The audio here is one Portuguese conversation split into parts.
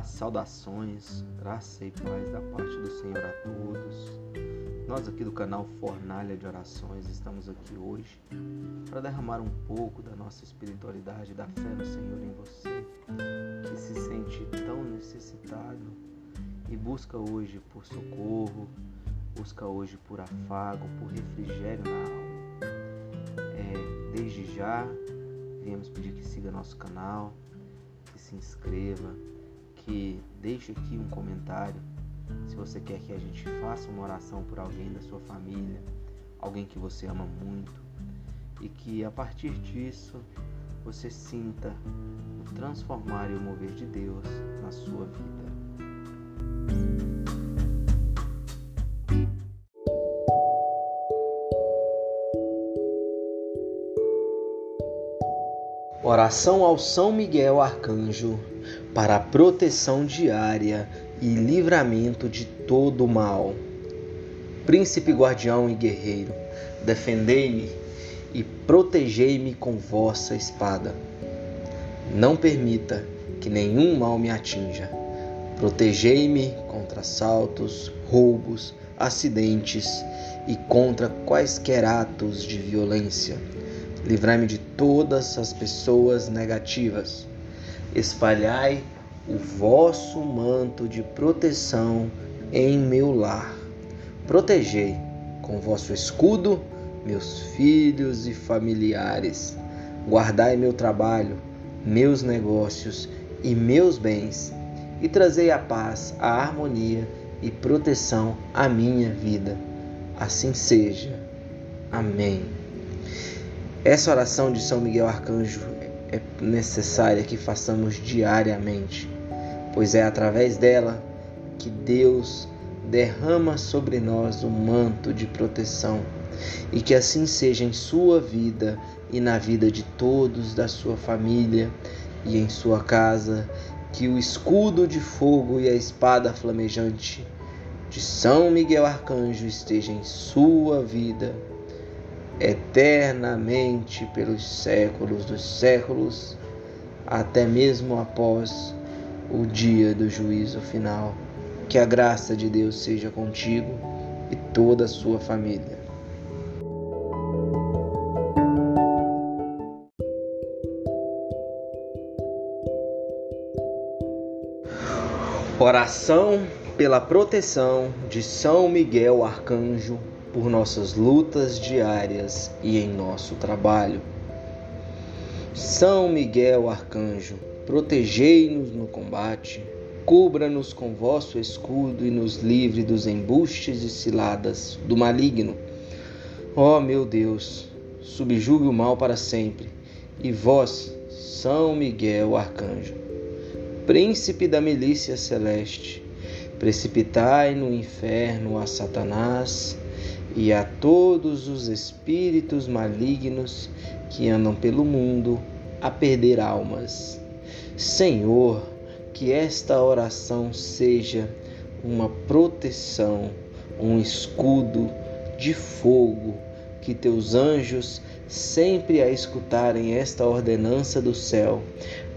Saudações, graça e paz da parte do Senhor a todos. Nós aqui do canal Fornalha de Orações estamos aqui hoje para derramar um pouco da nossa espiritualidade, da fé no Senhor em você, que se sente tão necessitado e busca hoje por socorro, busca hoje por afago, por refrigério na alma. É, desde já, viemos pedir que siga nosso canal, que se inscreva, que deixe aqui um comentário se você quer que a gente faça uma oração por alguém da sua família, alguém que você ama muito, e que a partir disso você sinta o transformar e o mover de Deus na sua vida. Oração ao São Miguel Arcanjo para a proteção diária e livramento de todo o mal. Príncipe guardião e guerreiro, defendei-me e protegei-me com vossa espada. Não permita que nenhum mal me atinja. Protegei-me contra assaltos, roubos, acidentes e contra quaisquer atos de violência. Livrai-me de todas as pessoas negativas espalhai o vosso manto de proteção em meu lar. Protegei com vosso escudo meus filhos e familiares. Guardai meu trabalho, meus negócios e meus bens, e trazei a paz, a harmonia e proteção à minha vida. Assim seja. Amém. Essa oração de São Miguel Arcanjo é necessária que façamos diariamente, pois é através dela que Deus derrama sobre nós o manto de proteção e que assim seja em sua vida e na vida de todos da sua família e em sua casa, que o escudo de fogo e a espada flamejante de São Miguel Arcanjo esteja em sua vida eternamente pelos séculos dos séculos, até mesmo após o dia do juízo final. Que a graça de Deus seja contigo e toda a sua família. Oração pela proteção de São Miguel Arcanjo por nossas lutas diárias e em nosso trabalho. São Miguel Arcanjo, protegei-nos no combate, cubra-nos com vosso escudo e nos livre dos embustes e ciladas do maligno. Ó oh, meu Deus, subjugue o mal para sempre, e vós, São Miguel Arcanjo, príncipe da milícia celeste, precipitai no inferno a Satanás e a todos os espíritos malignos que andam pelo mundo a perder almas. Senhor, que esta oração seja uma proteção, um escudo de fogo, que teus anjos, sempre a escutarem esta ordenança do céu,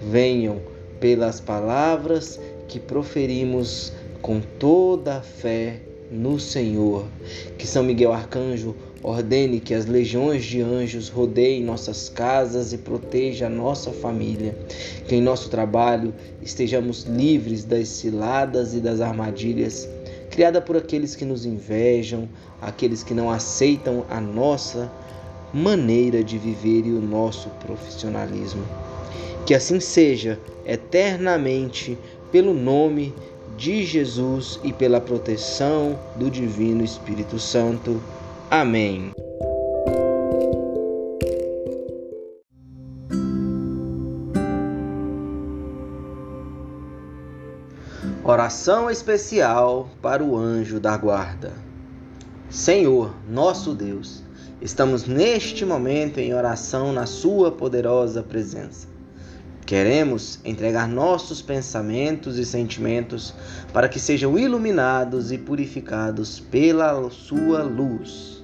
venham pelas palavras que proferimos com toda a fé no Senhor. Que São Miguel Arcanjo ordene que as legiões de anjos rodeiem nossas casas e proteja a nossa família. Que em nosso trabalho estejamos livres das ciladas e das armadilhas criadas por aqueles que nos invejam, aqueles que não aceitam a nossa maneira de viver e o nosso profissionalismo. Que assim seja eternamente pelo nome de de Jesus e pela proteção do Divino Espírito Santo. Amém. Oração especial para o anjo da guarda. Senhor, nosso Deus, estamos neste momento em oração na Sua poderosa presença. Queremos entregar nossos pensamentos e sentimentos para que sejam iluminados e purificados pela Sua luz.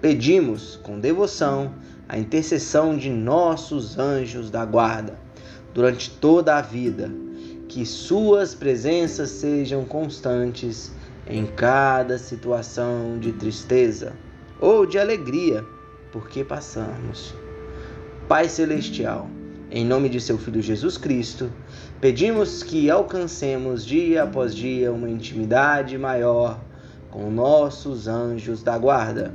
Pedimos com devoção a intercessão de nossos anjos da guarda durante toda a vida, que suas presenças sejam constantes em cada situação de tristeza ou de alegria, porque passamos. Pai Celestial, em nome de seu Filho Jesus Cristo, pedimos que alcancemos dia após dia uma intimidade maior com nossos anjos da guarda.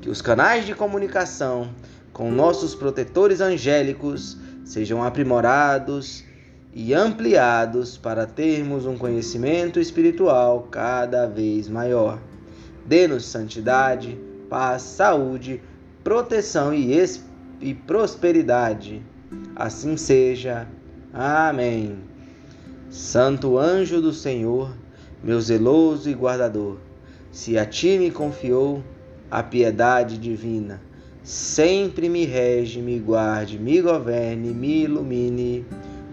Que os canais de comunicação com nossos protetores angélicos sejam aprimorados e ampliados para termos um conhecimento espiritual cada vez maior. Dê-nos santidade, paz, saúde, proteção e, e prosperidade. Assim seja. Amém. Santo anjo do Senhor, meu zeloso e guardador, se a ti me confiou a piedade divina, sempre me rege, me guarde, me governe, me ilumine.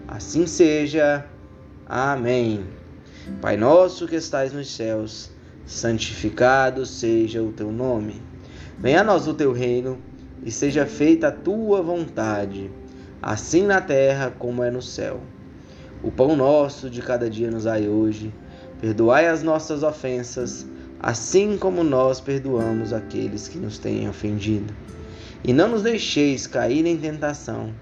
Assim seja. Amém. Pai nosso que estais nos céus, santificado seja o teu nome. Venha a nós o teu reino e seja feita a tua vontade assim na terra como é no céu. O pão nosso de cada dia nos dai hoje. Perdoai as nossas ofensas, assim como nós perdoamos aqueles que nos têm ofendido. E não nos deixeis cair em tentação,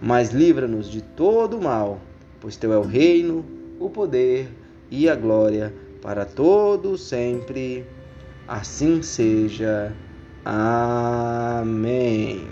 mas livra-nos de todo o mal, pois teu é o reino, o poder e a glória para todo sempre. Assim seja. Amém.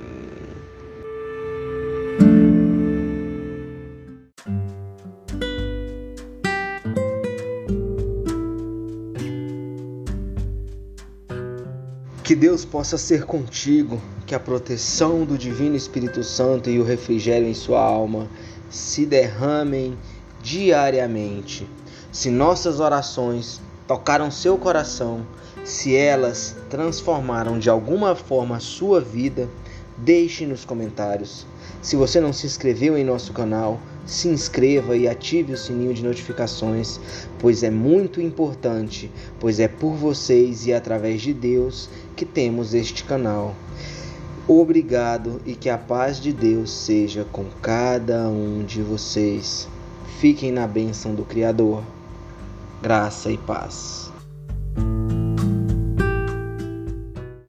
Deus possa ser contigo, que a proteção do Divino Espírito Santo e o refrigério em sua alma se derramem diariamente. Se nossas orações tocaram seu coração, se elas transformaram de alguma forma a sua vida, deixe nos comentários. Se você não se inscreveu em nosso canal, se inscreva e ative o sininho de notificações, pois é muito importante, pois é por vocês e através de Deus que temos este canal. Obrigado e que a paz de Deus seja com cada um de vocês. Fiquem na bênção do Criador. Graça e paz.